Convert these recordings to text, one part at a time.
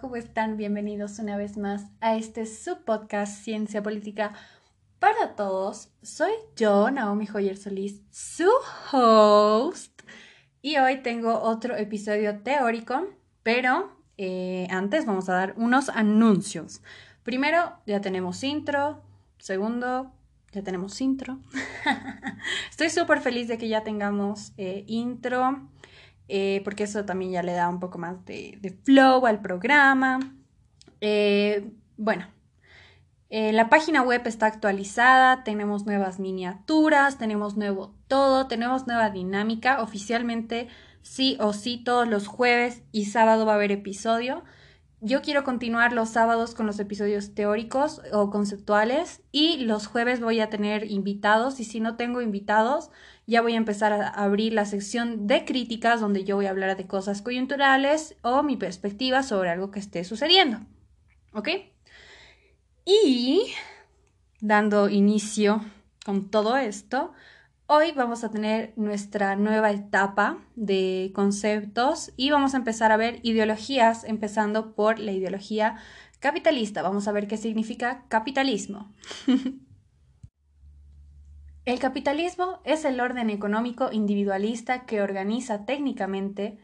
¿cómo están? Bienvenidos una vez más a este subpodcast Ciencia Política para Todos. Soy yo, Naomi Joyer Solís, su host, y hoy tengo otro episodio teórico, pero eh, antes vamos a dar unos anuncios. Primero, ya tenemos intro. Segundo, ya tenemos intro. Estoy súper feliz de que ya tengamos eh, intro. Eh, porque eso también ya le da un poco más de, flow al programa. Eh, bueno, eh, la página web está actualizada, tenemos nuevas miniaturas, tenemos nuevo todo, tenemos nueva dinámica. Oficialmente, sí o sí, todos los jueves y sábado va a haber episodio. Yo quiero continuar los sábados con los episodios teóricos o conceptuales y los jueves voy a tener invitados y si no tengo invitados, ya voy a empezar a abrir la sección de críticas donde yo voy a hablar de cosas coyunturales o mi perspectiva sobre algo que esté sucediendo. ¿Ok? Y dando inicio con todo esto, hoy vamos a tener nuestra nueva etapa de conceptos y vamos a empezar a ver ideologías, empezando por la ideología capitalista. Vamos a ver qué significa capitalismo. El capitalismo es el orden económico individualista que organiza técnicamente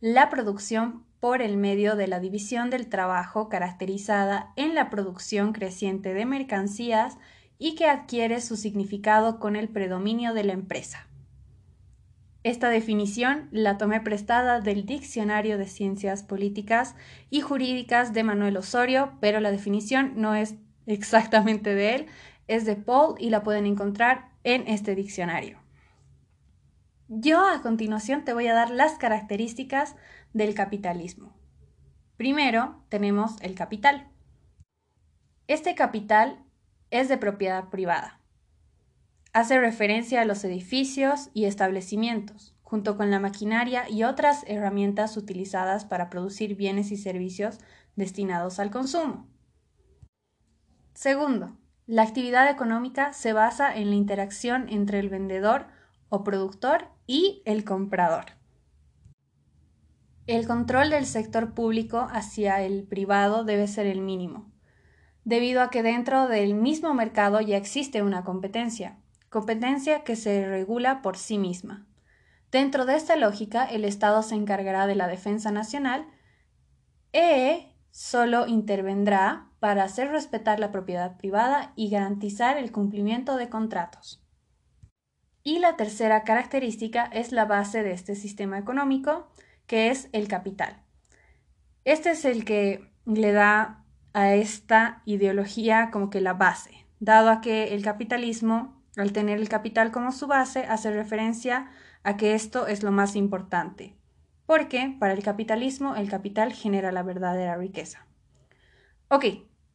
la producción por el medio de la división del trabajo caracterizada en la producción creciente de mercancías y que adquiere su significado con el predominio de la empresa. Esta definición la tomé prestada del Diccionario de Ciencias Políticas y Jurídicas de Manuel Osorio, pero la definición no es exactamente de él, es de Paul y la pueden encontrar en este diccionario. Yo a continuación te voy a dar las características del capitalismo. Primero tenemos el capital. Este capital es de propiedad privada. Hace referencia a los edificios y establecimientos, junto con la maquinaria y otras herramientas utilizadas para producir bienes y servicios destinados al consumo. Segundo, la actividad económica se basa en la interacción entre el vendedor o productor y el comprador. El control del sector público hacia el privado debe ser el mínimo, debido a que dentro del mismo mercado ya existe una competencia, competencia que se regula por sí misma. Dentro de esta lógica, el Estado se encargará de la defensa nacional e solo intervendrá para hacer respetar la propiedad privada y garantizar el cumplimiento de contratos. Y la tercera característica es la base de este sistema económico, que es el capital. Este es el que le da a esta ideología como que la base, dado a que el capitalismo, al tener el capital como su base, hace referencia a que esto es lo más importante, porque para el capitalismo el capital genera la verdadera riqueza. Ok,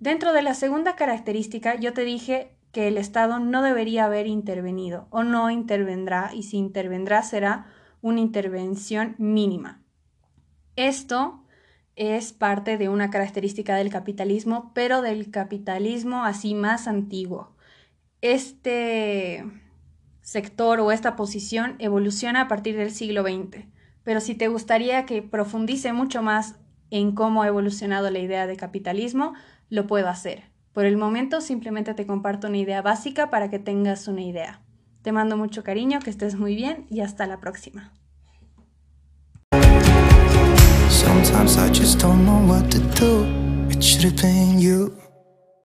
Dentro de la segunda característica, yo te dije que el Estado no debería haber intervenido o no intervendrá y si intervendrá será una intervención mínima. Esto es parte de una característica del capitalismo, pero del capitalismo así más antiguo. Este sector o esta posición evoluciona a partir del siglo XX, pero si te gustaría que profundice mucho más en cómo ha evolucionado la idea de capitalismo, lo puedo hacer. Por el momento simplemente te comparto una idea básica para que tengas una idea. Te mando mucho cariño, que estés muy bien y hasta la próxima. Just don't know what to do. It should have been you.